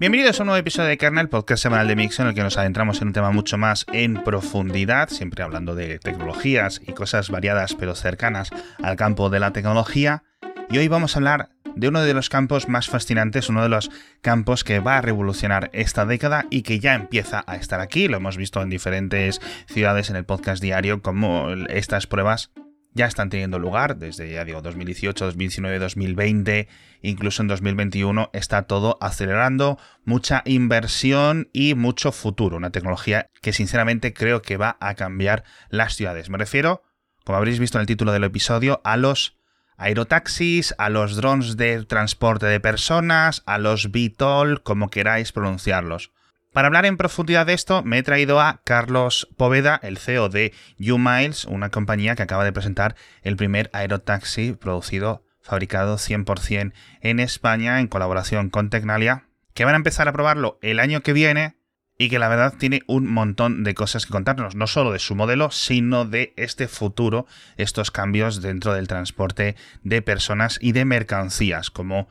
Bienvenidos a un nuevo episodio de Kernel, podcast semanal de Mix, en el que nos adentramos en un tema mucho más en profundidad, siempre hablando de tecnologías y cosas variadas pero cercanas al campo de la tecnología. Y hoy vamos a hablar de uno de los campos más fascinantes, uno de los campos que va a revolucionar esta década y que ya empieza a estar aquí. Lo hemos visto en diferentes ciudades en el podcast diario, como estas pruebas ya están teniendo lugar desde, ya digo, 2018, 2019, 2020, incluso en 2021 está todo acelerando, mucha inversión y mucho futuro, una tecnología que sinceramente creo que va a cambiar las ciudades. Me refiero, como habréis visto en el título del episodio, a los aerotaxis, a los drones de transporte de personas, a los VTOL, como queráis pronunciarlos. Para hablar en profundidad de esto, me he traído a Carlos Poveda, el CEO de U-Miles, una compañía que acaba de presentar el primer aerotaxi producido, fabricado 100% en España en colaboración con Tecnalia, que van a empezar a probarlo el año que viene y que la verdad tiene un montón de cosas que contarnos, no solo de su modelo, sino de este futuro, estos cambios dentro del transporte de personas y de mercancías, como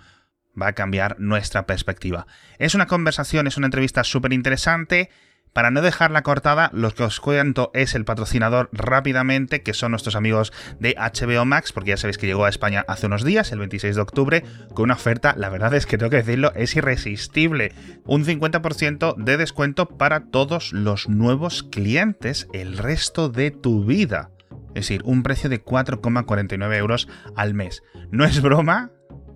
va a cambiar nuestra perspectiva. Es una conversación, es una entrevista súper interesante. Para no dejarla cortada, lo que os cuento es el patrocinador rápidamente, que son nuestros amigos de HBO Max, porque ya sabéis que llegó a España hace unos días, el 26 de octubre, con una oferta, la verdad es que tengo que decirlo, es irresistible. Un 50% de descuento para todos los nuevos clientes el resto de tu vida. Es decir, un precio de 4,49 euros al mes. No es broma,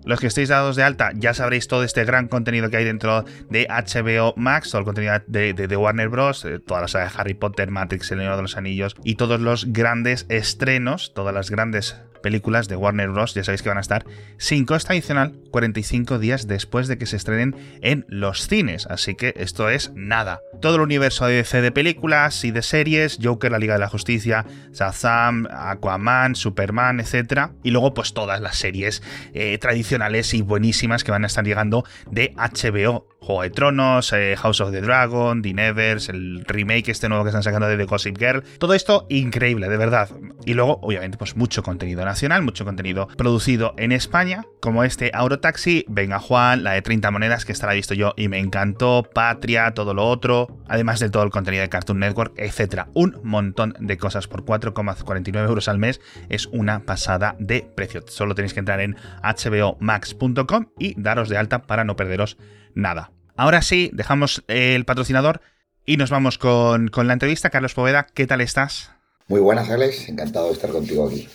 los que estéis dados de alta ya sabréis todo este gran contenido que hay dentro de HBO Max, todo el contenido de, Warner Bros., eh, las sagas de Harry Potter, Matrix, El Señor de los Anillos y todos los grandes estrenos, todas las grandes películas de Warner Bros. Ya sabéis que van a estar sin costa adicional 45 días después de que se estrenen en los cines. Así que esto es nada. Todo el universo de DC de películas y de series, Joker, la Liga de la Justicia, Shazam, Aquaman, Superman, etc. Y luego pues todas las series eh, tradicionales y buenísimas que van a estar llegando de HBO. Juego de Tronos, eh, House of the Dragon, The Nevers, el remake este nuevo que están sacando de The Gossip Girl. Todo esto increíble, de verdad. Y luego, obviamente, pues mucho contenido nacional, mucho contenido producido en España, como este Autotaxi, Venga Juan, la de 30 monedas que estará visto yo y me encantó, Patria, todo lo otro, además de todo el contenido de Cartoon Network, etcétera. Un montón de cosas por 4,49 euros al mes es una pasada de precio. Solo tenéis que entrar en hbomax.com y daros de alta para no perderos nada. Ahora sí, dejamos el patrocinador y nos vamos con, con la entrevista. Carlos Poveda, ¿qué tal estás? Muy buenas, Alex. Encantado de estar contigo aquí.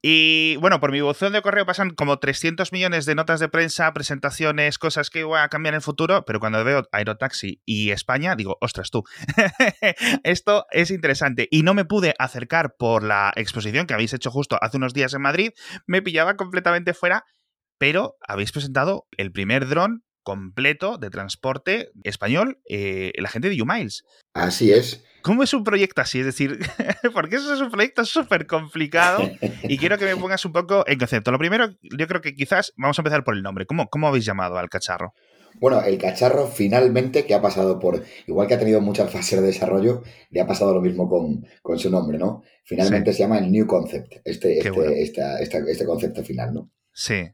Y bueno, por mi buzón de correo pasan como 300 millones de notas de prensa, presentaciones, cosas que voy a cambiar en el futuro, pero cuando veo Aerotaxi y España, digo, ostras tú, esto es interesante. Y no me pude acercar por la exposición que habéis hecho justo hace unos días en Madrid, me pillaba completamente fuera, pero habéis presentado el primer dron completo de transporte español, eh, la gente de U-Miles. Así es. ¿Cómo es un proyecto así? Es decir, porque eso es un proyecto súper complicado y quiero que me pongas un poco en concepto. Lo primero, yo creo que quizás vamos a empezar por el nombre. ¿Cómo, cómo habéis llamado al cacharro? Bueno, el cacharro finalmente, que ha pasado por, igual que ha tenido muchas fases de desarrollo, le ha pasado lo mismo con, su nombre, ¿no? Finalmente se llama el New Concept, este, este, este concepto final, ¿no? Sí.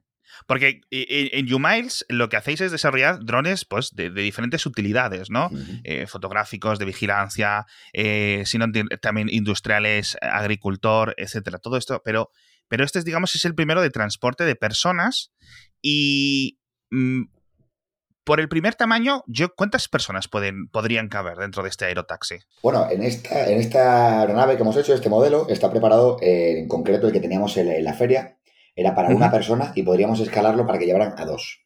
Porque en U-Miles lo que hacéis es desarrollar drones pues, de, diferentes utilidades, ¿no? Eh, fotográficos, de vigilancia, eh, sino también industriales, agricultor, etcétera. Todo esto, pero, pero este, es, digamos, es el primero de transporte de personas y. Mm, por el primer tamaño, yo, ¿cuántas personas pueden, podrían caber dentro de este aerotaxi? Bueno, en esta, en esta aeronave que hemos hecho, este modelo, está preparado eh, en concreto el que teníamos en la feria, era para una persona y podríamos escalarlo para que llevaran a dos.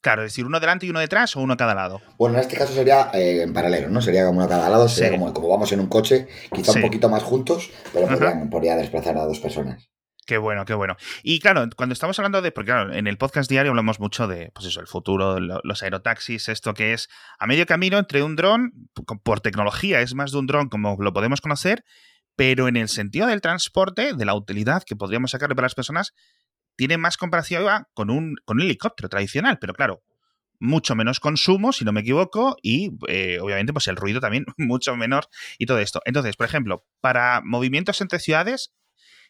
Claro, es decir, uno delante y uno detrás o uno a cada lado. Bueno, en este caso sería eh, en paralelo, ¿no? Sería como uno a cada lado, sería como, como, vamos en un coche, quizá un poquito más juntos, pero podría desplazar a dos personas. Qué bueno, qué bueno. Y claro, cuando estamos hablando de, porque claro, en el podcast diario hablamos mucho de, pues eso, el futuro, los aerotaxis, esto que es a medio camino entre un dron, por tecnología es más de un dron como lo podemos conocer, pero en el sentido del transporte, de la utilidad que podríamos sacarle para las personas, tiene más comparación con un, helicóptero tradicional, pero claro, mucho menos consumo, si no me equivoco, y eh, obviamente pues el ruido también mucho menor y todo esto. Entonces, por ejemplo, para movimientos entre ciudades,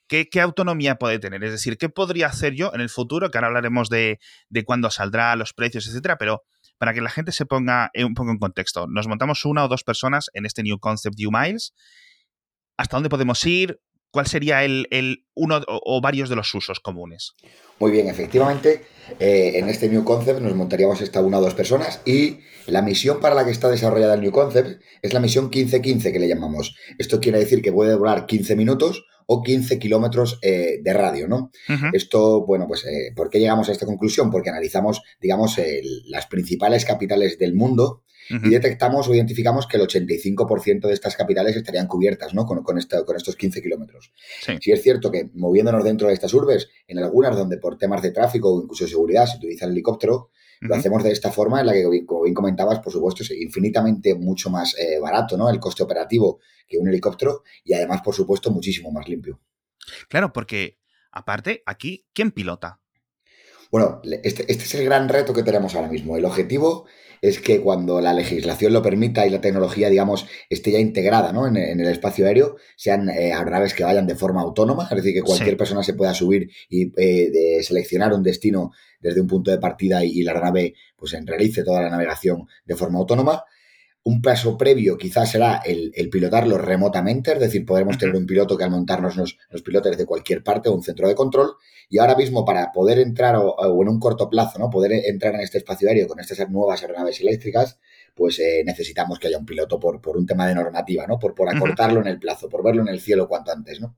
¿qué, autonomía puede tener? Es decir, ¿qué podría hacer yo en el futuro? Que ahora hablaremos de, cuándo saldrá, los precios, etcétera, pero para que la gente se ponga un poco en contexto. Nos montamos una o dos personas en este New Concept U-Miles. ¿Hasta dónde podemos ir? ¿Cuál sería el, uno o, varios de los usos comunes? Muy bien, efectivamente, eh, en este New Concept nos montaríamos esta una o dos personas y la misión para la que está desarrollada el New Concept es la misión 15-15 que le llamamos. Esto quiere decir que puede durar 15 minutos o 15 kilómetros eh, de radio, ¿no? Esto, bueno, pues, eh, ¿por qué llegamos a esta conclusión? Porque analizamos, digamos, las principales capitales del mundo y detectamos o identificamos que el 85% de estas capitales estarían cubiertas ¿no? con, con, con estos 15 kilómetros. Sí. es cierto que moviéndonos dentro de estas urbes, en algunas donde por temas de tráfico o incluso de seguridad se utiliza el helicóptero, lo hacemos de esta forma en la que, como bien comentabas, por supuesto, es infinitamente mucho más eh, barato ¿no? el coste operativo que un helicóptero y además, por supuesto, muchísimo más limpio. Claro, porque aparte, aquí, ¿quién pilota? Bueno, este, este es el gran reto que tenemos ahora mismo. El objetivo es que cuando la legislación lo permita y la tecnología, digamos, esté ya integrada ¿no? en, el espacio aéreo, sean eh, aeronaves que vayan de forma autónoma, es decir, que cualquier persona se pueda subir y eh, seleccionar un destino desde un punto de partida y, la aeronave pues realice toda la navegación de forma autónoma. Un paso previo quizás será el, pilotarlo remotamente, es decir, podremos tener un piloto que al montarnos nos, nos pilote desde cualquier parte o un centro de control. Y ahora mismo para poder entrar, o, en un corto plazo, ¿no? Poder entrar en este espacio aéreo con estas nuevas aeronaves eléctricas, pues eh, necesitamos que haya un piloto por, por un tema de normativa, ¿no? Por, por acortarlo en el plazo, por verlo en el cielo cuanto antes, ¿no?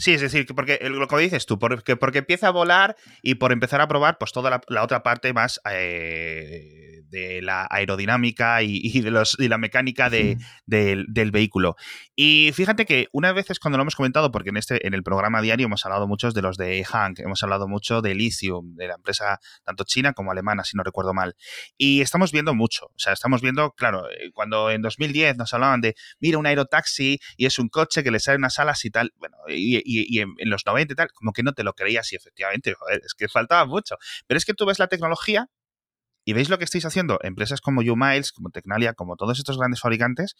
Sí, es decir, porque lo que dices tú, porque, porque empieza a volar y por empezar a probar pues toda la, otra parte más eh, de la aerodinámica y, de los, y la mecánica de, del, vehículo. Y fíjate que una vez es cuando lo hemos comentado, porque en, este, en el programa diario hemos hablado muchos de los de Hank, hemos hablado mucho de Lithium, de la empresa tanto china como alemana, si no recuerdo mal. Y estamos viendo mucho, o sea, estamos viendo, claro, eh, cuando en 2010 nos hablaban de, mira, un aerotaxi y es un coche que le sale unas alas y tal, bueno, y y, en, los 90 y tal, como que no te lo creías y efectivamente, joder, es que faltaba mucho. Pero es que tú ves la tecnología y veis lo que estáis haciendo, empresas como YouMiles, como Tecnalia, como todos estos grandes fabricantes,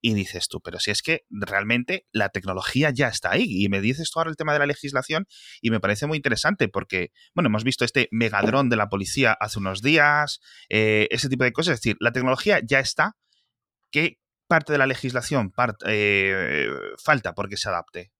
y dices tú, pero si es que realmente la tecnología ya está ahí. Y me dices tú ahora el tema de la legislación y me parece muy interesante porque, bueno, hemos visto este megadrón de la policía hace unos días, eh, ese tipo de cosas. Es decir, la tecnología ya está. ¿Qué parte de la legislación eh, falta porque se adapte?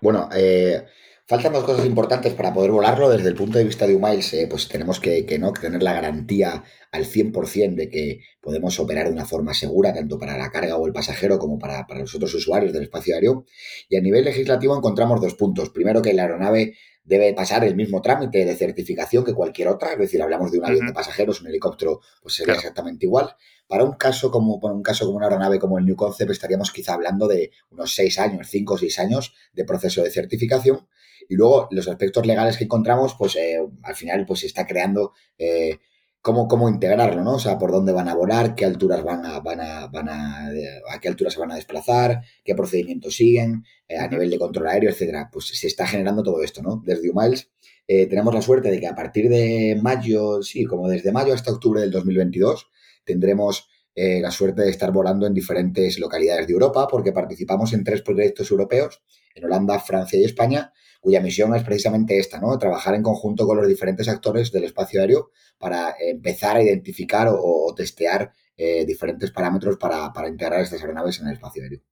Bueno, eh, faltan dos cosas importantes para poder volarlo. Desde el punto de vista de Umiles, eh, pues tenemos que, ¿no? tener la garantía al 100% de que podemos operar de una forma segura, tanto para la carga o el pasajero como para, para los otros usuarios del espacio aéreo. Y a nivel legislativo encontramos dos puntos. Primero, que la aeronave debe pasar el mismo trámite de certificación que cualquier otra, es decir, hablamos de un avión de pasajeros, un helicóptero, pues sería exactamente igual. Para un caso como un caso como una aeronave como el New Concept estaríamos quizá hablando de unos seis años, cinco o seis años de proceso de certificación. Y luego los aspectos legales que encontramos, pues eh, al final pues se está creando eh, cómo, cómo integrarlo, ¿no? O sea, por dónde van a volar, qué alturas van a, van a, van a, a qué alturas se van a desplazar, qué procedimientos siguen, eh, a nivel de control aéreo, etcétera. Pues se está generando todo esto, ¿no? Desde Umiles tenemos la suerte de que a partir de mayo, sí, como desde mayo hasta octubre del 2022, tendremos eh, la suerte de estar volando en diferentes localidades de Europa porque participamos en tres proyectos europeos, en Holanda, Francia y España, cuya misión es precisamente esta, ¿no? Trabajar en conjunto con los diferentes actores del espacio aéreo para empezar a identificar o, testear eh, diferentes parámetros para, para integrar estas aeronaves en el espacio aéreo.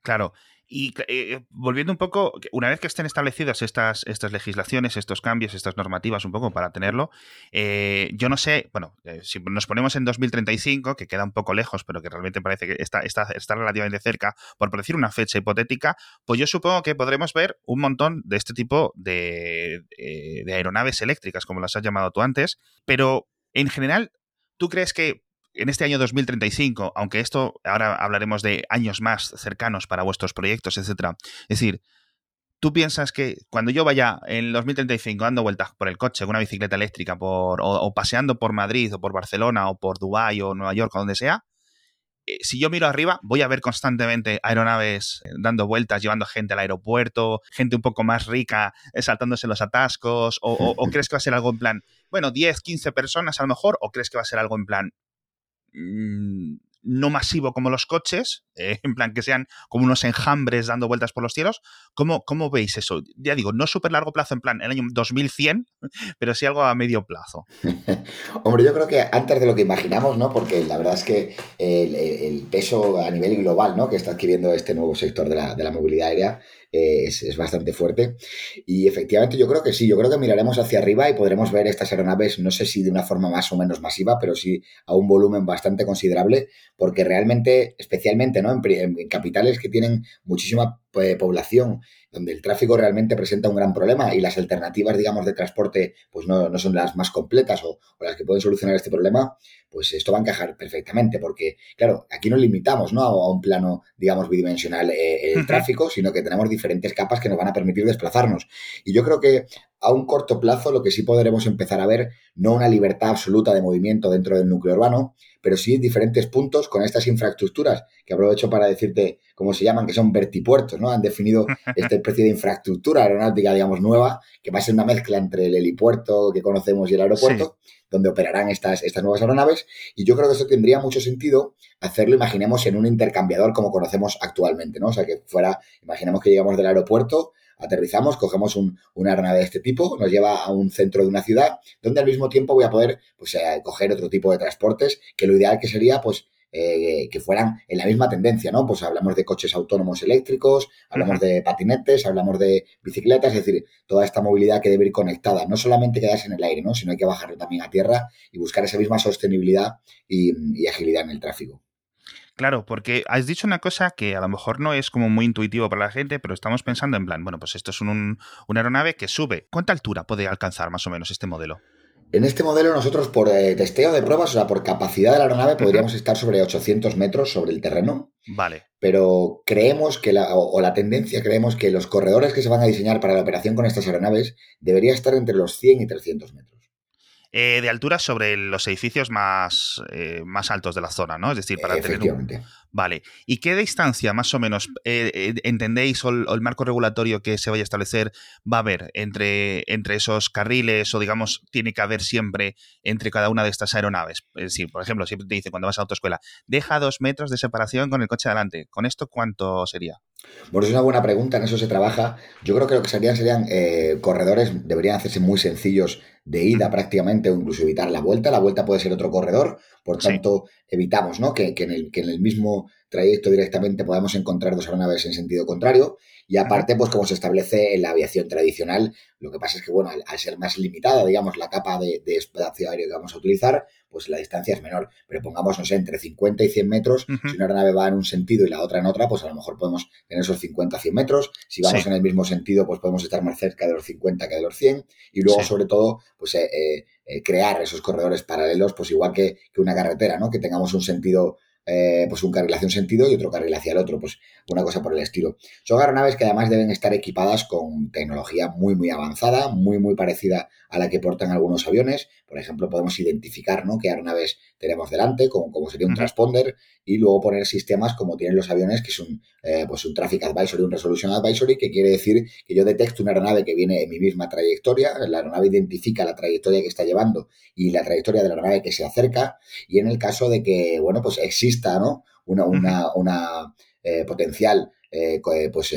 Claro, y eh, volviendo un poco, una vez que estén establecidas estas, estas legislaciones, estos cambios, estas normativas, un poco para tenerlo, eh, yo no sé, bueno, eh, si nos ponemos en 2035, que queda un poco lejos, pero que realmente parece que está, está, está relativamente cerca, por decir una fecha hipotética, pues yo supongo que podremos ver un montón de este tipo de, de aeronaves eléctricas, como las has llamado tú antes, pero en general, ¿tú crees que en este año 2035, aunque esto ahora hablaremos de años más cercanos para vuestros proyectos, etcétera, es decir, tú piensas que cuando yo vaya en 2035 dando vueltas por el coche con una bicicleta eléctrica por, o, paseando por Madrid o por Barcelona o por Dubái o Nueva York o donde sea, eh, si yo miro arriba, voy a ver constantemente aeronaves eh, dando vueltas, llevando gente al aeropuerto, gente un poco más rica eh, saltándose los atascos, o, o, crees que va a ser algo en plan, bueno, 10, 15 personas a lo mejor, o crees que va a ser algo en plan, Mm, no masivo como los coches, eh, en plan que sean como unos enjambres dando vueltas por los cielos. ¿Cómo, ¿Cómo veis eso? Ya digo, no súper largo plazo, en plan el año 2100, pero sí algo a medio plazo. Hombre, yo creo que antes de lo que imaginamos, ¿no? Porque la verdad es que el, peso a nivel global, ¿no? Que está adquiriendo este nuevo sector de la, de la movilidad aérea es, bastante fuerte. Y efectivamente yo creo que sí, yo creo que miraremos hacia arriba y podremos ver estas aeronaves, no sé si de una forma más o menos masiva, pero sí a un volumen bastante considerable, porque realmente, especialmente ¿no? en, capitales que tienen muchísima eh, población, donde el tráfico realmente presenta un gran problema y las alternativas, digamos, de transporte, pues no, son las más completas o, las que pueden solucionar este problema, pues esto va a encajar perfectamente, porque, claro, aquí no limitamos ¿no? a un plano, digamos, bidimensional eh, el tráfico, sino que tenemos diferentes capas que nos van a permitir desplazarnos. Y yo creo que a un corto plazo lo que sí podremos empezar a ver, no una libertad absoluta de movimiento dentro del núcleo urbano, pero sí diferentes puntos con estas infraestructuras, que aprovecho para decirte cómo se llaman, que son vertipuertos, ¿no? Han definido esta especie de infraestructura aeronáutica, digamos, nueva, que va a ser una mezcla entre el helipuerto que conocemos y el aeropuerto, donde operarán estas, estas nuevas aeronaves. Y yo creo que eso tendría mucho sentido hacerlo, imaginemos, en un intercambiador como conocemos actualmente, ¿no? O sea, que fuera, imaginemos que llegamos del aeropuerto, aterrizamos, cogemos un, una aeronave de este tipo, nos lleva a un centro de una ciudad, donde al mismo tiempo voy a poder pues, eh, coger otro tipo de transportes, que lo ideal que sería, pues, eh, que fueran en la misma tendencia, ¿no? Pues hablamos de coches autónomos eléctricos, hablamos de patinetes, hablamos de bicicletas, es decir, toda esta movilidad que debe ir conectada, no solamente quedarse en el aire, ¿no? Sino hay que bajarlo también a tierra y buscar esa misma sostenibilidad y agilidad en el tráfico. Claro, porque has dicho una cosa que a lo mejor no es como muy intuitivo para la gente, pero estamos pensando en plan, bueno, pues esto es un, una aeronave que sube. ¿Cuánta altura puede alcanzar más o menos este modelo? En este modelo nosotros por eh, testeo de pruebas, o sea, por capacidad de la aeronave, podríamos estar sobre 800 metros sobre el terreno. Vale. Pero creemos que, la, o, la tendencia, creemos que los corredores que se van a diseñar para la operación con estas aeronaves debería estar entre los 100 y 300 metros. Eh, de altura sobre los edificios más, eh, más altos de la zona, ¿no? Es decir, para tener un... Vale. ¿Y qué distancia más o menos eh, entendéis o el, marco regulatorio que se vaya a establecer va a haber entre, entre esos carriles o digamos tiene que haber siempre entre cada una de estas aeronaves? Es decir, por ejemplo, siempre te dice cuando vas a autoescuela, deja dos metros de separación con el coche adelante. ¿Con esto cuánto sería? Bueno, es una buena pregunta, en eso se trabaja. Yo creo que lo que serían serían corredores, deberían hacerse muy sencillos de ida prácticamente o incluso evitar la vuelta. La vuelta puede ser otro corredor, por tanto evitamos ¿no? que, en el, que en el mismo trayecto directamente podamos encontrar dos aeronaves en sentido contrario. Y aparte, pues como se establece en la aviación tradicional, lo que pasa es que, bueno, al, ser más limitada, digamos, la capa de, espacio aéreo que vamos a utilizar, pues la distancia es menor. Pero pongamos, no sé, entre 50 y 100 metros, si una aeronave va en un sentido y la otra en otra, pues a lo mejor podemos tener esos 50 100 metros. Si vamos en el mismo sentido, pues podemos estar más cerca de los 50 que de los 100. Y luego, sobre todo, pues eh, eh, eh, crear esos corredores paralelos, pues igual que, una carretera, ¿no? Que tengamos un sentido eh, pues un carril hacia un sentido y otro carril hacia el otro, pues una cosa por el estilo. Son aeronaves que además deben estar equipadas con tecnología muy, muy avanzada, muy, muy parecida a la que portan algunos aviones. Por ejemplo, podemos identificar ¿no? qué aeronaves tenemos delante, como, como sería un transponder, y luego poner sistemas como tienen los aviones, que es un, eh, pues un Traffic Advisory, un Resolution Advisory, que quiere decir que yo detecto una aeronave que viene en mi misma trayectoria, la aeronave identifica la trayectoria que está llevando y la trayectoria de la aeronave que se acerca, y en el caso de que, bueno, pues exista, ¿no? Una, una, una eh, potencial eh, pues,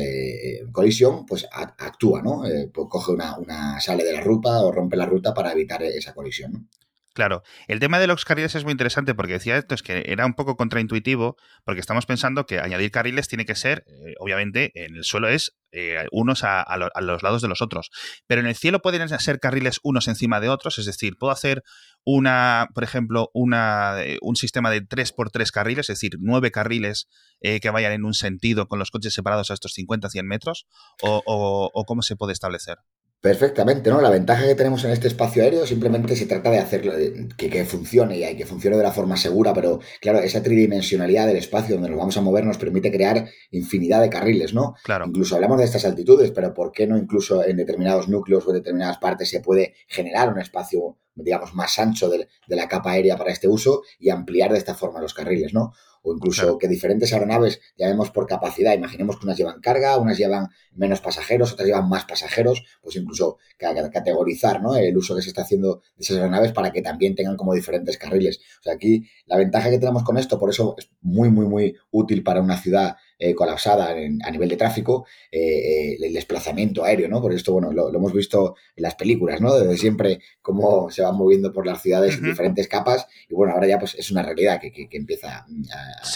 colisión, pues actúa, ¿no? Pues coge una, una, sale de la ruta o rompe la ruta para evitar esa colisión, ¿no? Claro, el tema de los carriles es muy interesante porque decía esto, es que era un poco contraintuitivo, porque estamos pensando que añadir carriles tiene que ser, eh, obviamente, en el suelo es eh, unos a, los lados de los otros, pero en el cielo pueden ser carriles unos encima de otros, es decir, puedo hacer una, por ejemplo, una, eh, un sistema de 3x3 carriles, es decir, nueve carriles que vayan en un sentido con los coches separados a estos 50-100 metros, o, o cómo se puede establecer. Perfectamente, ¿no? La ventaja que tenemos en este espacio aéreo simplemente se trata de hacerlo, que, que, funcione y que funcione de la forma segura, pero claro, esa tridimensionalidad del espacio donde nos vamos a mover nos permite crear infinidad de carriles, ¿no? Claro. Incluso hablamos de estas altitudes, pero ¿por qué no incluso en determinados núcleos o en determinadas partes se puede generar un espacio, digamos, más ancho de, de la capa aérea para este uso y ampliar de esta forma los carriles, ¿no? O incluso que diferentes aeronaves, ya vemos por capacidad, imaginemos que unas llevan carga, unas llevan menos pasajeros, otras llevan más pasajeros, pues incluso categorizar ¿no? el uso que se está haciendo de esas aeronaves para que también tengan como diferentes carriles. O sea, aquí la ventaja que tenemos con esto, por eso es muy, muy, muy útil para una ciudad eh, colapsada a nivel de tráfico, eh, eh, el desplazamiento aéreo, ¿no? Por esto, bueno, lo, hemos visto en las películas, ¿no? Desde siempre cómo se van moviendo por las ciudades en diferentes capas y bueno, ahora ya pues es una realidad que, empieza a,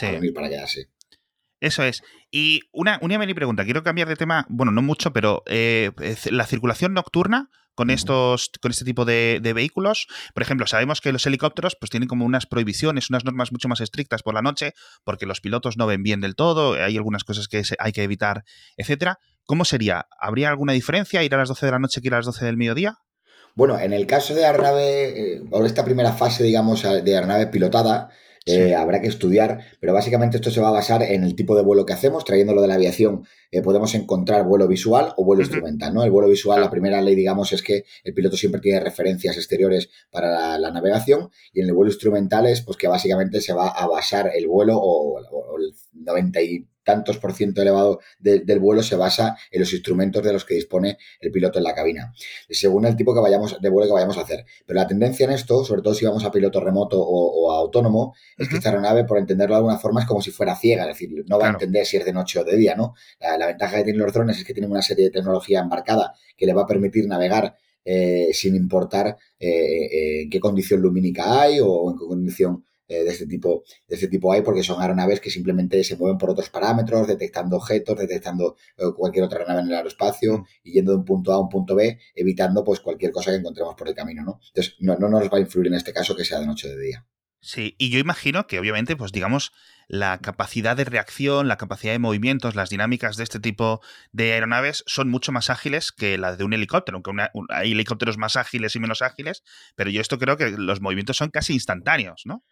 venir para quedarse. Eso es. Y una, una mini pregunta, quiero cambiar de tema, bueno, no mucho, pero la circulación nocturna, con estos con este tipo de, vehículos. Por ejemplo, sabemos que los helicópteros pues tienen como unas prohibiciones, unas normas mucho más estrictas por la noche, porque los pilotos no ven bien del todo, hay algunas cosas que hay que evitar, etcétera. ¿Cómo sería? ¿Habría alguna diferencia ir a las 12 de la noche que ir a las 12 del mediodía? Bueno, en el caso de aeronave, eh, o esta primera fase, digamos, de aeronave pilotada, eh, habrá que estudiar, pero básicamente esto se va a basar en el tipo de vuelo que hacemos, trayéndolo de la aviación. Eh, podemos encontrar vuelo visual o vuelo instrumental, ¿no? El vuelo visual, la primera ley, digamos, es que el piloto siempre tiene referencias exteriores para la, navegación y en el vuelo instrumental es pues que básicamente se va a basar el vuelo o, o el 90 y tantos por ciento elevado del vuelo se basa en los instrumentos de los que dispone el piloto en la cabina, según el tipo que vayamos, de vuelo que vayamos a hacer. Pero la tendencia en esto, sobre todo si vamos a piloto remoto o, a autónomo, es que esta aeronave, por entenderlo de alguna forma, es como si fuera ciega, es decir, no va a entender si es de noche o de día, ¿no? La, ventaja que tienen los drones es que tienen una serie de tecnología embarcada que le va a permitir navegar eh, sin importar eh, eh, en qué condición lumínica hay o en qué condición eh, de, este tipo, de este tipo hay, porque son aeronaves que simplemente se mueven por otros parámetros, detectando objetos, detectando eh, cualquier otra aeronave en el aeroespacio y yendo de un punto A a un punto B, evitando pues cualquier cosa que encontremos por el camino, ¿no? Entonces, no, no nos va a influir en este caso que sea de noche o de día. Sí, y yo imagino que obviamente, pues digamos, la capacidad de reacción, la capacidad de movimientos, las dinámicas de este tipo de aeronaves son mucho más ágiles que las de un helicóptero, aunque hay helicópteros más ágiles y menos ágiles, pero yo esto creo que los movimientos son casi instantáneos, ¿no?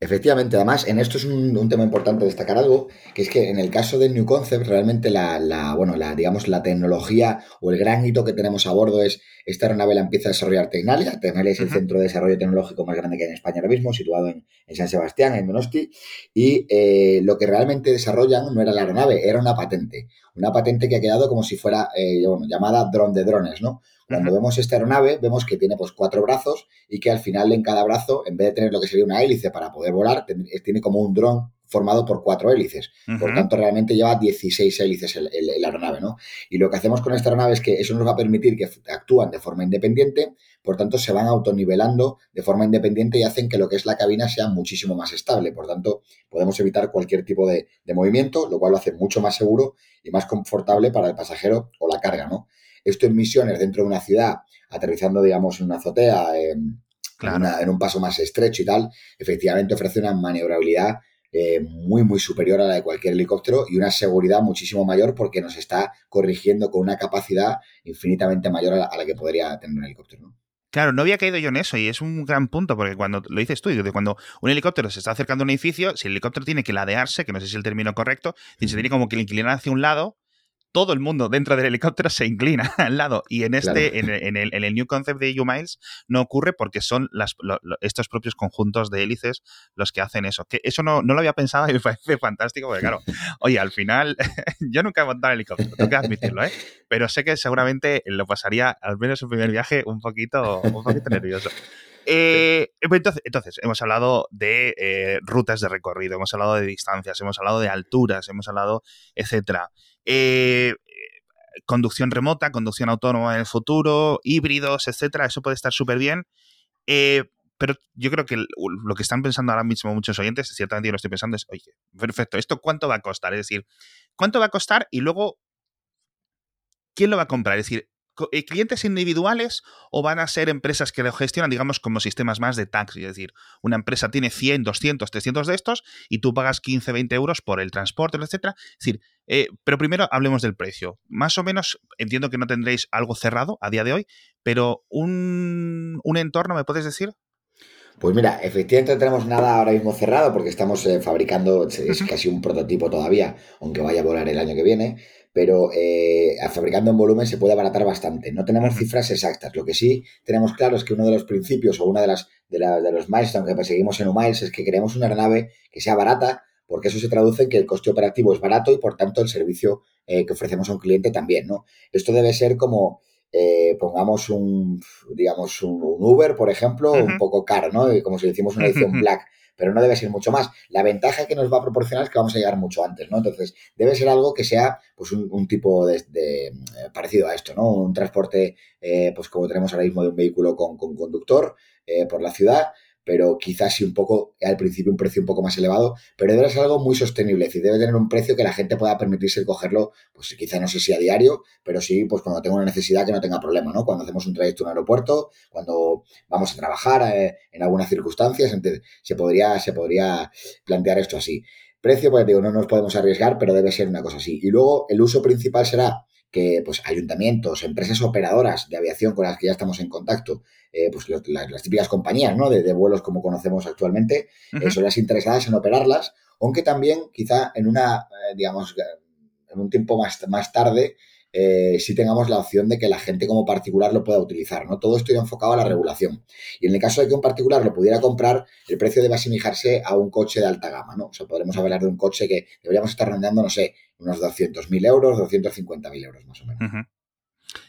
Efectivamente, además, en esto es un, tema importante destacar algo, que es que en el caso del New Concept, realmente la, bueno, la, digamos, la tecnología o el gran hito que tenemos a bordo es esta aeronave la empieza a desarrollar Tecnalia. Tecnalia es el centro de desarrollo tecnológico más grande que hay en España ahora mismo, situado en, San Sebastián, en Donosti, y eh, lo que realmente desarrollan no era la aeronave, era una patente. Una patente que ha quedado como si fuera eh, llamada dron de drones, ¿no? Cuando vemos esta aeronave, vemos que tiene pues cuatro brazos y que al final en cada brazo, en vez de tener lo que sería una hélice para poder volar, tiene como un dron formado por cuatro hélices. Por tanto, realmente lleva 16 hélices el, la aeronave, ¿no? Y lo que hacemos con esta aeronave es que eso nos va a permitir que actúan de forma independiente, por tanto, se van autonivelando de forma independiente y hacen que lo que es la cabina sea muchísimo más estable. Por tanto, podemos evitar cualquier tipo de, de movimiento, lo cual lo hace mucho más seguro y más confortable para el pasajero o la carga, ¿no? Esto en misiones dentro de una ciudad, aterrizando, digamos, en una azotea, en, un paso más estrecho y tal, efectivamente ofrece una maniobrabilidad eh, muy, muy superior a la de cualquier helicóptero y una seguridad muchísimo mayor porque nos está corrigiendo con una capacidad infinitamente mayor a la, que podría tener un helicóptero. Claro, no había caído yo en eso y es un gran punto porque cuando lo dices tú, de cuando un helicóptero se está acercando a un edificio, si el helicóptero tiene que ladearse, que no sé si es el término correcto, si se tiene como que inclinar hacia un lado, todo el mundo dentro del helicóptero se inclina al lado. Y en este, en, el, New Concept de U-Miles no ocurre porque son las, estos propios conjuntos de hélices los que hacen eso. Que eso no, lo había pensado y me parece fantástico, porque claro, oye, al final, yo nunca he montado helicóptero, tengo que admitirlo, ¿eh? Pero sé que seguramente lo pasaría, al menos en primer viaje, un poquito, un poquito nervioso. Eh, pues entonces, entonces, hemos hablado de eh, rutas de recorrido, hemos hablado de distancias, hemos hablado de alturas, hemos hablado, etcétera. Eh, conducción remota, conducción autónoma en el futuro, híbridos, etcétera, eso puede estar súper bien. pero yo creo que lo que están pensando ahora mismo muchos oyentes, ciertamente yo lo estoy pensando, es, oye, perfecto, ¿esto cuánto va a costar? Es decir, ¿cuánto va a costar? Y luego, ¿quién lo va a comprar? Es decir, eh, clientes individuales o van a ser empresas que lo gestionan, digamos, como sistemas más de taxi? Es decir, una empresa tiene 100, 200, 300 de estos y tú pagas 15, 20 euros por el transporte, etcétera. Es decir, eh, pero primero hablemos del precio. Más o menos, entiendo que no tendréis algo cerrado a día de hoy, pero un, entorno, ¿me puedes decir? Pues mira, efectivamente no tenemos nada ahora mismo cerrado porque estamos eh, fabricando, es casi un prototipo todavía, aunque vaya a volar el año que viene, pero eh, fabricando en volumen se puede abaratar bastante. No tenemos cifras exactas. Lo que sí tenemos claro es que uno de los principios o uno de, las, de, los milestones que perseguimos en Umiles es que queremos una aeronave que sea barata porque eso se traduce en que el coste operativo es barato y por tanto el servicio eh, que ofrecemos a un cliente también, ¿no? Esto debe ser como, eh, pongamos un, digamos, un, Uber, por ejemplo, un poco caro, ¿no? Como si le hicimos una edición black pero no debe ser mucho más. La ventaja que nos va a proporcionar es que vamos a llegar mucho antes, ¿no? Entonces, debe ser algo que sea, pues, un, tipo de, eh, parecido a esto, ¿no? Un transporte, pues, como tenemos ahora mismo de un vehículo con, con conductor por la ciudad, pero quizás sí un poco, al principio un precio un poco más elevado, pero debe ser algo muy sostenible, es decir, debe tener un precio que la gente pueda permitirse cogerlo, pues quizá no sé si a diario, pero sí, pues cuando tenga una necesidad que no tenga problema, ¿no? Cuando hacemos un trayecto en un aeropuerto, cuando vamos a trabajar eh, en algunas circunstancias, se podría, se podría plantear esto así. Precio, pues digo, no nos podemos arriesgar, pero debe ser una cosa así. Y luego el uso principal será que pues ayuntamientos, empresas operadoras de aviación con las que ya estamos en contacto, eh, pues las, típicas compañías ¿no? de, vuelos como conocemos actualmente, eh, son las interesadas en operarlas, aunque también quizá en una, eh, digamos, en un tiempo más, más tarde, eh, si tengamos la opción de que la gente como particular lo pueda utilizar. ¿no? Todo esto iba enfocado a la regulación. Y en el caso de que un particular lo pudiera comprar, el precio debe asimilarse a un coche de alta gama. ¿no? O sea, podremos hablar de un coche que deberíamos estar rondando, no sé, unos 200.000 euros, 250.000 euros más o menos.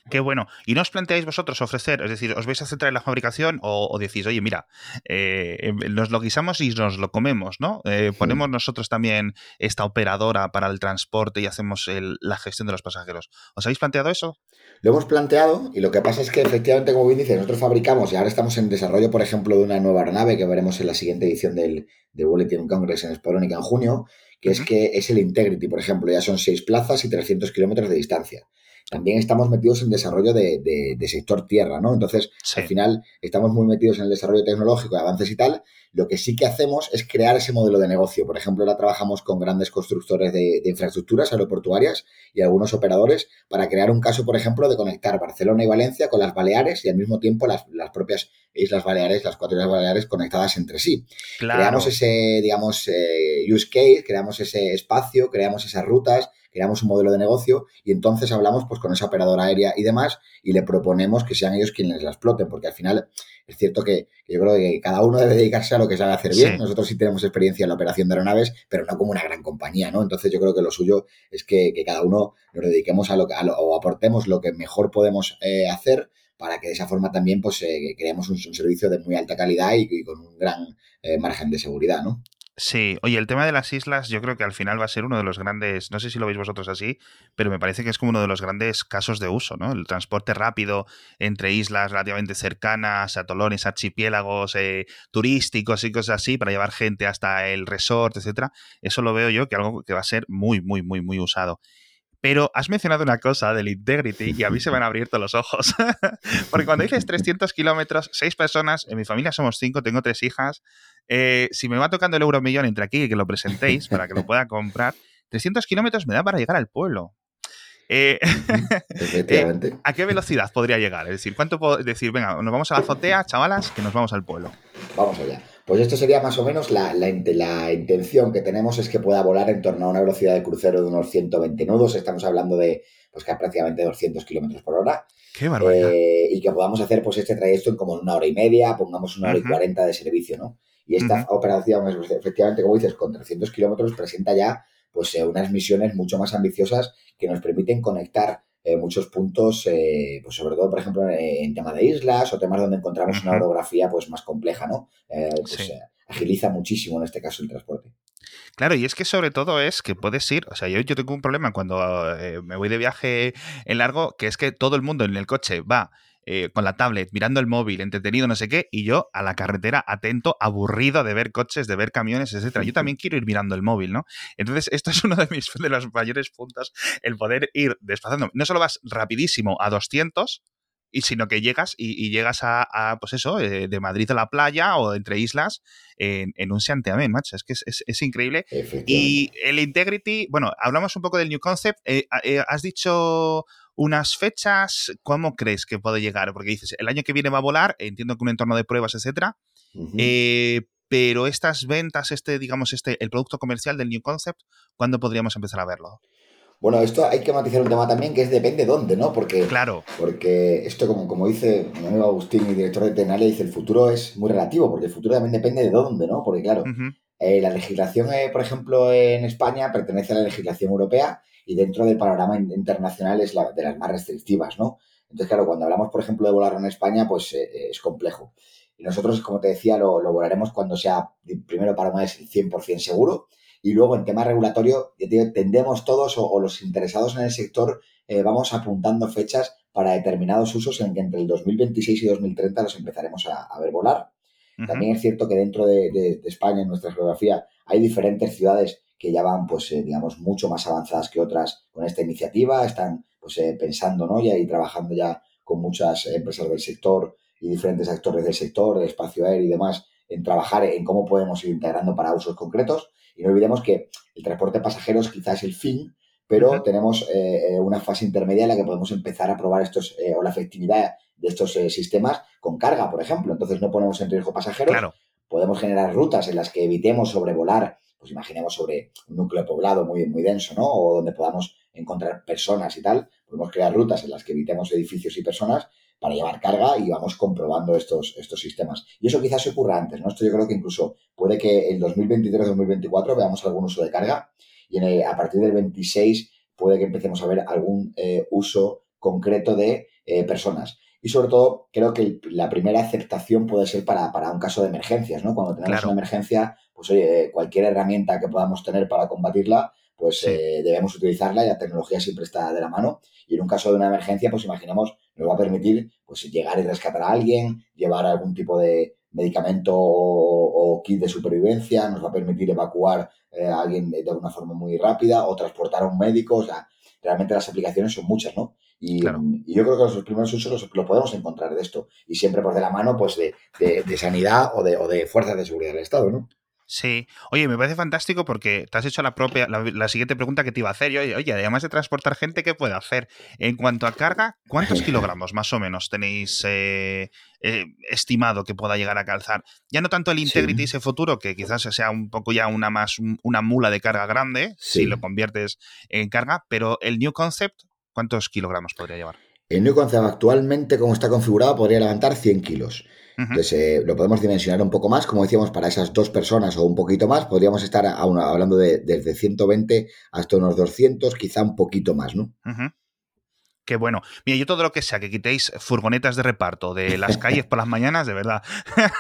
Qué bueno. ¿Y no os planteáis vosotros ofrecer, es decir, os vais a centrar en la fabricación o, decís, oye, mira, eh, em, nos lo guisamos y nos lo comemos, ¿no? Eh, ponemos nosotros también esta operadora para el transporte y hacemos la gestión de los pasajeros. ¿Os habéis planteado eso? Lo hemos planteado y lo que pasa es que efectivamente, como bien dice, nosotros fabricamos y ahora estamos en desarrollo, por ejemplo, de una nueva aeronave que veremos en la siguiente edición del, del Bulletin Congress en Sporónica en junio, que es que es el Integrity, por ejemplo, ya son seis plazas y 300 kilómetros de distancia también estamos metidos en desarrollo de, de, sector tierra, ¿no? Entonces, al final, estamos muy metidos en el desarrollo tecnológico, de avances y tal. Lo que sí que hacemos es crear ese modelo de negocio. Por ejemplo, ahora trabajamos con grandes constructores de, infraestructuras aeroportuarias y algunos operadores para crear un caso, por ejemplo, de conectar Barcelona y Valencia con las Baleares y al mismo tiempo las, las propias Islas Baleares, las cuatro Islas Baleares conectadas entre sí. Creamos ese, digamos, eh, use case, creamos ese espacio, creamos esas rutas, creamos un modelo de negocio y entonces hablamos pues con esa operadora aérea y demás y le proponemos que sean ellos quienes la exploten, porque al final es cierto que, yo creo que cada uno debe dedicarse a lo que sabe hacer bien. Nosotros sí tenemos experiencia en la operación de aeronaves, pero no como una gran compañía, ¿no? Entonces yo creo que lo suyo es que, cada uno nos dediquemos a lo, a o aportemos lo que mejor podemos eh, hacer para que de esa forma también pues eh, creemos un, servicio de muy alta calidad y, con un gran eh, margen de seguridad, ¿no? Sí, oye, el tema de las islas yo creo que al final va a ser uno de los grandes, no sé si lo veis vosotros así, pero me parece que es como uno de los grandes casos de uso, ¿no? El transporte rápido entre islas relativamente cercanas, atolones, archipiélagos eh, turísticos y cosas así, para llevar gente hasta el resort, etcétera. Eso lo veo yo que algo que va a ser muy, muy, muy, muy usado. Pero has mencionado una cosa del Integrity y a mí se me han abierto los ojos. Porque cuando dices 300 kilómetros, seis personas, en mi familia somos cinco, tengo tres hijas. Eh, si me va tocando el euro millón entre aquí y que lo presentéis para que lo pueda comprar, 300 kilómetros me da para llegar al pueblo. Eh, eh, ¿A qué velocidad podría llegar? Es decir, ¿cuánto puedo decir? Venga, nos vamos a la azotea, chavalas, que nos vamos al pueblo. Vamos allá. Pues esto sería más o menos la, la, intención que tenemos es que pueda volar en torno a una velocidad de crucero de unos 120 nudos. Estamos hablando de pues que prácticamente 200 kilómetros por hora. Qué barbaridad. Eh, y que podamos hacer pues este trayecto en como una hora y media, pongamos una hora y cuarenta de servicio, ¿no? Y esta operación, efectivamente, como dices, con 300 kilómetros presenta ya pues eh, unas misiones mucho más ambiciosas que nos permiten conectar eh, muchos puntos, eh, pues sobre todo, por ejemplo, en tema de islas o temas donde encontramos una orografía pues más compleja, ¿no? Eh, pues agiliza muchísimo en este caso el transporte. Claro, y es que sobre todo es que puedes ir, o sea, yo, yo tengo un problema cuando me voy de viaje en largo, que es que todo el mundo en el coche va eh, con la tablet, mirando el móvil, entretenido, no sé qué, y yo a la carretera atento, aburrido de ver coches, de ver camiones, etcétera. Yo también quiero ir mirando el móvil, ¿no? Entonces, esto es uno de mis de los mayores puntos, el poder ir desplazando. No solo vas rapidísimo a 200, y sino que llegas y, llegas a, pues eso, eh, de Madrid a la playa o entre islas en, un santiamén, macho. Es que es, increíble. Y el Integrity, bueno, hablamos un poco del New Concept. Eh, has dicho unas fechas, ¿cómo crees que puede llegar? Porque dices, el año que viene va a volar, entiendo que un entorno de pruebas, etcétera. Eh, pero estas ventas, este, digamos, este, el producto comercial del New Concept, ¿cuándo podríamos empezar a verlo? Bueno, esto hay que matizar un tema también que es depende dónde, ¿no? Porque, claro. porque esto, como, como dice mi amigo Agustín, mi director de Tenalia, dice el futuro es muy relativo, porque el futuro también depende de dónde, ¿no? Porque claro, Eh, la legislación, eh, por ejemplo, en España pertenece a la legislación europea y dentro del panorama internacional es la, de las más restrictivas, ¿no? Entonces, claro, cuando hablamos, por ejemplo, de volar en España, pues eh, es complejo. Y nosotros, como te decía, lo, volaremos cuando sea, primero para el 100% seguro y luego en tema regulatorio, tendemos todos o, los interesados en el sector vamos apuntando fechas para determinados usos en que entre el 2026 y 2030 los empezaremos a ver volar. También es cierto que dentro de, España, en nuestra geografía, hay diferentes ciudades que ya van, pues, eh, digamos, mucho más avanzadas que otras con esta iniciativa, están, pues, eh, pensando, ¿no? Y trabajando ya con muchas empresas del sector y diferentes actores del sector, del espacio aéreo y demás, en trabajar en cómo podemos ir integrando para usos concretos. Y no olvidemos que el transporte de pasajeros quizás es el fin, pero tenemos eh, una fase intermedia en la que podemos empezar a probar estos, o la efectividad de estos eh, sistemas con carga, por ejemplo. Entonces no ponemos en riesgo pasajeros. Podemos generar rutas en las que evitemos sobrevolar, pues imaginemos sobre un núcleo poblado muy, muy denso, ¿no? O donde podamos encontrar personas y tal. Podemos crear rutas en las que evitemos edificios y personas para llevar carga y vamos comprobando estos, estos sistemas. Y eso quizás se ocurra antes, ¿no? Esto yo creo que incluso puede que en 2023-2024 veamos algún uso de carga y a partir del 26 puede que empecemos a ver algún eh, uso concreto de eh, personas. Y sobre todo, creo que la primera aceptación puede ser para, un caso de emergencias, ¿no? Cuando tenemos una emergencia, pues oye, cualquier herramienta que podamos tener para combatirla, pues eh, debemos utilizarla y la tecnología siempre está de la mano. Y en un caso de una emergencia, pues imaginemos, nos va a permitir pues llegar y rescatar a alguien, llevar algún tipo de medicamento o, kit de supervivencia, nos va a permitir evacuar eh, a alguien de, de una forma muy rápida o transportar a un médico. O sea, realmente las aplicaciones son muchas, ¿no? Y, yo creo que los primeros usos los, podemos encontrar de esto. Y siempre por de la mano pues de, de, sanidad o de, o de fuerzas de seguridad del Estado, ¿no? Sí, oye, me parece fantástico porque te has hecho la propia, la, siguiente pregunta que te iba a hacer. oye, oye, además de transportar gente, ¿qué puede hacer? En cuanto a carga, ¿cuántos kilogramos más o menos tenéis eh, eh, estimado que pueda llegar a calzar? Ya no tanto el Integrity ese futuro, que quizás sea un poco ya una más una mula de carga grande, si lo conviertes en carga, pero el New Concept, ¿Cuántos kilogramos podría llevar? El New Concept actualmente, como está configurado, podría levantar 100 kilos. Entonces, eh, lo podemos dimensionar un poco más, como decíamos, para esas dos personas o un poquito más, podríamos estar hablando de desde 120 hasta unos 200, quizá un poquito más, ¿no? Qué bueno. Mira, yo todo lo que sea que quitéis furgonetas de reparto de las calles por las mañanas, de verdad,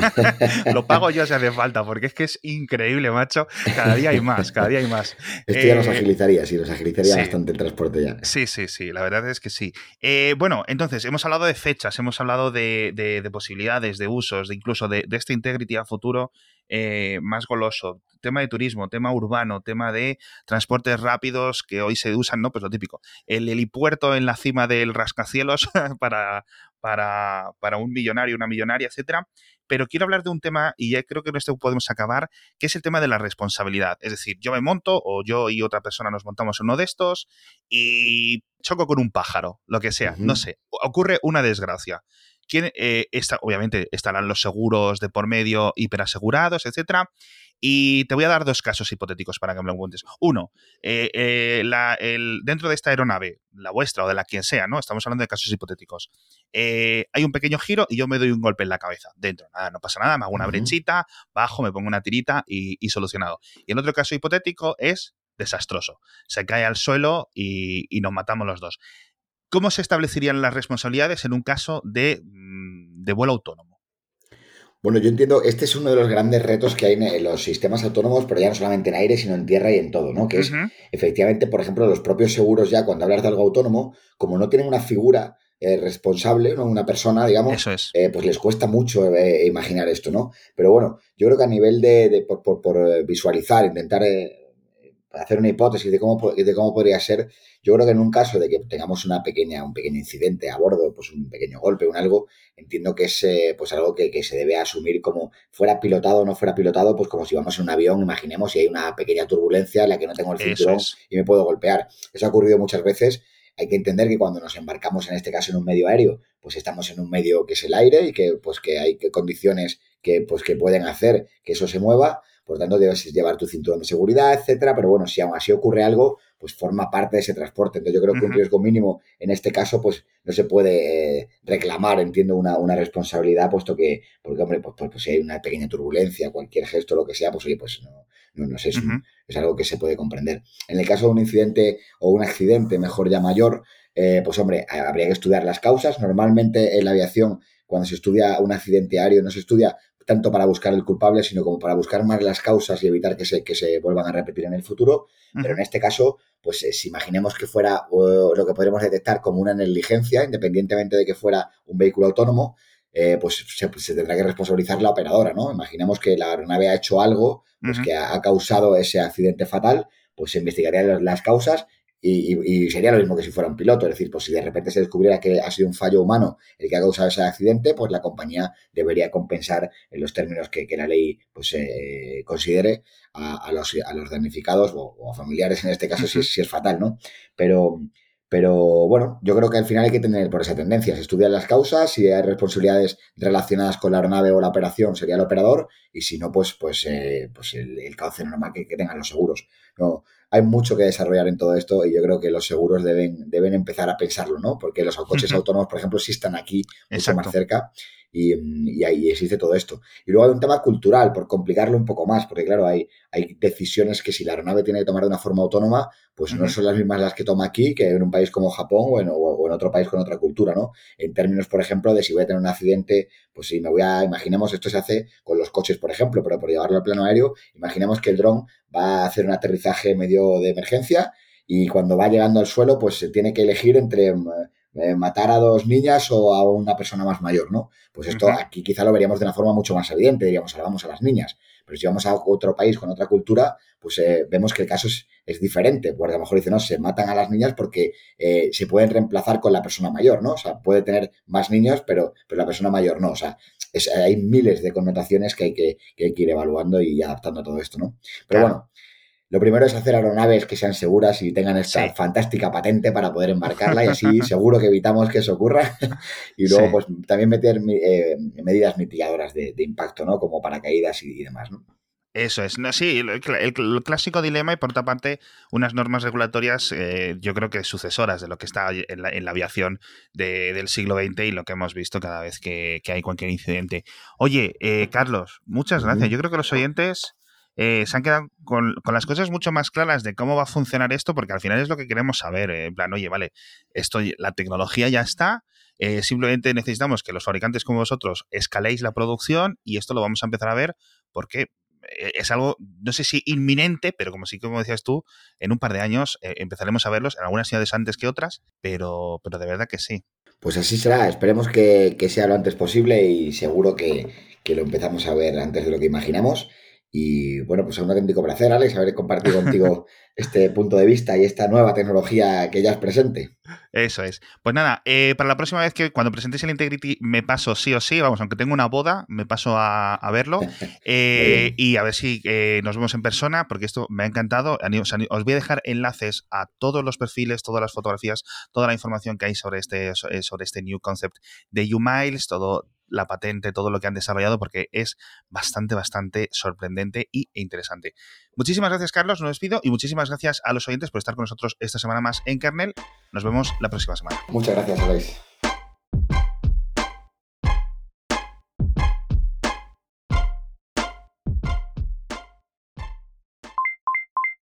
lo pago yo si hace falta, porque es que es increíble, macho. Cada día hay más, cada día hay más. Esto ya nos eh, agilizaría, sí, nos agilizaría bastante el transporte ya. Sí, sí, sí, la verdad es que sí. Eh, bueno, entonces, hemos hablado de fechas, hemos hablado de, posibilidades, de usos, de incluso de, de este Integrity a futuro. Eh, más goloso. Tema de turismo, tema urbano, tema de transportes rápidos que hoy se usan, ¿no? Pues lo típico. El helipuerto en la cima del rascacielos para, para, para un millonario, una millonaria, etcétera. Pero quiero hablar de un tema, y ya creo que en esto podemos acabar, que es el tema de la responsabilidad. Es decir, yo me monto, o yo y otra persona nos montamos en uno de estos, y choco con un pájaro, lo que sea, no sé. Ocurre una desgracia. ¿Quién, eh, está, obviamente estarán los seguros de por medio hiperasegurados, etcétera. Y te voy a dar dos casos hipotéticos para que me lo cuentes. Uno, eh, eh, el, dentro de esta aeronave, la vuestra o de la quien sea, ¿no? Estamos hablando de casos hipotéticos. hay un pequeño giro y yo me doy un golpe en la cabeza. Dentro, nada, no pasa nada, me hago una brechita, bajo, me pongo una tirita y, solucionado. Y el otro caso hipotético es desastroso. Se cae al suelo y, y nos matamos los dos. ¿Cómo se establecerían las responsabilidades en un caso de, mm, vuelo autónomo? Bueno, yo entiendo, este es uno de los grandes retos que hay en los sistemas autónomos, pero ya no solamente en aire, sino en tierra y en todo, ¿no? Que es, efectivamente, por ejemplo, los propios seguros ya, cuando hablas de algo autónomo, como no tienen una figura eh, responsable, ¿no? una persona, digamos, eh, pues les cuesta mucho eh, imaginar esto, ¿no? Pero bueno, yo creo que a nivel de, por, visualizar, intentar hacer una hipótesis de cómo, de cómo podría ser, yo creo que en un caso de que tengamos una pequeña, un pequeño incidente a bordo, pues un pequeño golpe, un algo, entiendo que es eh, pues algo que, se debe asumir como fuera pilotado o no fuera pilotado, pues como si vamos en un avión, imaginemos, y hay una pequeña turbulencia en la que no tengo el cinturón y me puedo golpear. Eso ha ocurrido muchas veces. Hay que entender que cuando nos embarcamos, en este caso, en un medio aéreo, pues estamos en un medio que es el aire y que, pues, que hay condiciones que, pues, que pueden hacer que eso se mueva por tanto debes llevar tu cinturón de seguridad, etcétera, pero bueno, si aún así ocurre algo, pues forma parte de ese transporte. Entonces yo creo que un riesgo mínimo en este caso, pues no se puede eh, reclamar, entiendo, una, una, responsabilidad, puesto que, porque hombre, pues, pues, pues, si hay una pequeña turbulencia, cualquier gesto, lo que sea, pues oye, pues no, no, no sé, es, es, algo que se puede comprender. En el caso de un incidente o un accidente, mejor ya mayor, eh, pues hombre, habría que estudiar las causas. Normalmente en la aviación, cuando se estudia un accidente aéreo, no se estudia tanto para buscar el culpable, sino como para buscar más las causas y evitar que se, que se vuelvan a repetir en el futuro. Pero en este caso, pues eh, si imaginemos que fuera lo que podríamos detectar como una negligencia, independientemente de que fuera un vehículo autónomo, eh, pues se, tendrá que responsabilizar la operadora, ¿no? Imaginemos que la aeronave ha hecho algo pues, que ha, causado ese accidente fatal, pues se investigarían las causas y, sería lo mismo que si fuera un piloto, es decir, pues si de repente se descubriera que ha sido un fallo humano el que ha causado ese accidente, pues la compañía debería compensar en los términos que, la ley pues eh, considere a, los, a los damnificados o, a familiares en este caso si, si es fatal, ¿no? Pero, pero bueno, yo creo que al final hay que tener por esa tendencia. Se estudian las causas, si hay responsabilidades relacionadas con la aeronave o la operación, sería el operador, y si no, pues, pues, eh, pues el, cauce normal que, que, tengan los seguros. No, hay mucho que desarrollar en todo esto y yo creo que los seguros deben, deben empezar a pensarlo, ¿no? Porque los coches autónomos, por ejemplo, sí están aquí mucho más cerca y, ahí existe todo esto. Y luego hay un tema cultural, por complicarlo un poco más, porque claro, hay, hay decisiones que si la aeronave tiene que tomar de una forma autónoma, pues no son las mismas las que toma aquí que en un país como Japón o en, o en, otro país con otra cultura, ¿no? En términos, por ejemplo, de si voy a tener un accidente, pues si me voy a, imaginemos, esto se hace con los coches, por ejemplo, pero por llevarlo al plano aéreo, imaginemos que el dron va a hacer un aterrizaje medio de emergencia y cuando va llegando al suelo, pues se tiene que elegir entre eh, matar a dos niñas o a una persona más mayor, ¿no? Pues esto aquí quizá lo veríamos de una forma mucho más evidente, diríamos, salvamos a las niñas. Pero si vamos a otro país con otra cultura, pues eh, vemos que el caso es, diferente. Porque a lo mejor dicen, no, se matan a las niñas porque eh, se pueden reemplazar con la persona mayor, ¿no? O sea, puede tener más niños, pero, pero la persona mayor no. O sea, hay miles de connotaciones que hay que, que hay que ir evaluando y adaptando a todo esto, ¿no? Pero bueno, lo primero es hacer aeronaves que sean seguras y tengan esta fantástica patente para poder embarcarla y así seguro que evitamos que eso ocurra. y luego, pues también meter eh, medidas mitigadoras de, impacto, ¿no? Como paracaídas y, y demás, ¿no? Eso es. No, sí, el, clásico dilema y por otra parte unas normas regulatorias eh, yo creo que sucesoras de lo que está en la, aviación del siglo XX y lo que hemos visto cada vez que, hay cualquier incidente. Oye, eh, Carlos, muchas gracias. Yo creo que los oyentes eh, se han quedado con, las cosas mucho más claras de cómo va a funcionar esto, porque al final es lo que queremos saber. Eh, en plan, oye, vale, esto, la tecnología ya está, eh, simplemente necesitamos que los fabricantes como vosotros escaléis la producción y esto lo vamos a empezar a ver porque es algo, no sé si inminente, pero como sí, como decías tú, en un par de años empezaremos a verlos en algunas ciudades antes que otras, pero, pero de verdad que sí. Pues así será, esperemos que, sea lo antes posible y seguro que, que lo empezamos a ver antes de lo que imaginamos. Y bueno, pues es un auténtico placer, Alex, haber compartido contigo este punto de vista y esta nueva tecnología que ya es presente. Eso es. Pues nada, eh, para la próxima vez que cuando presentéis el Integrity me paso sí o sí, vamos, aunque tengo una boda, me paso a, verlo eh, y a ver si eh, nos vemos en persona, porque esto me ha encantado. Os voy a dejar enlaces a todos los perfiles, todas las fotografías, toda la información que hay sobre este, sobre este new concept de UMiles, todo la patente, todo lo que han desarrollado, porque es bastante, bastante sorprendente e interesante. Muchísimas gracias, Carlos, nos despido y muchísimas gracias a los oyentes por estar con nosotros esta semana más en Kernel. Nos vemos la próxima semana. Muchas gracias, Alex.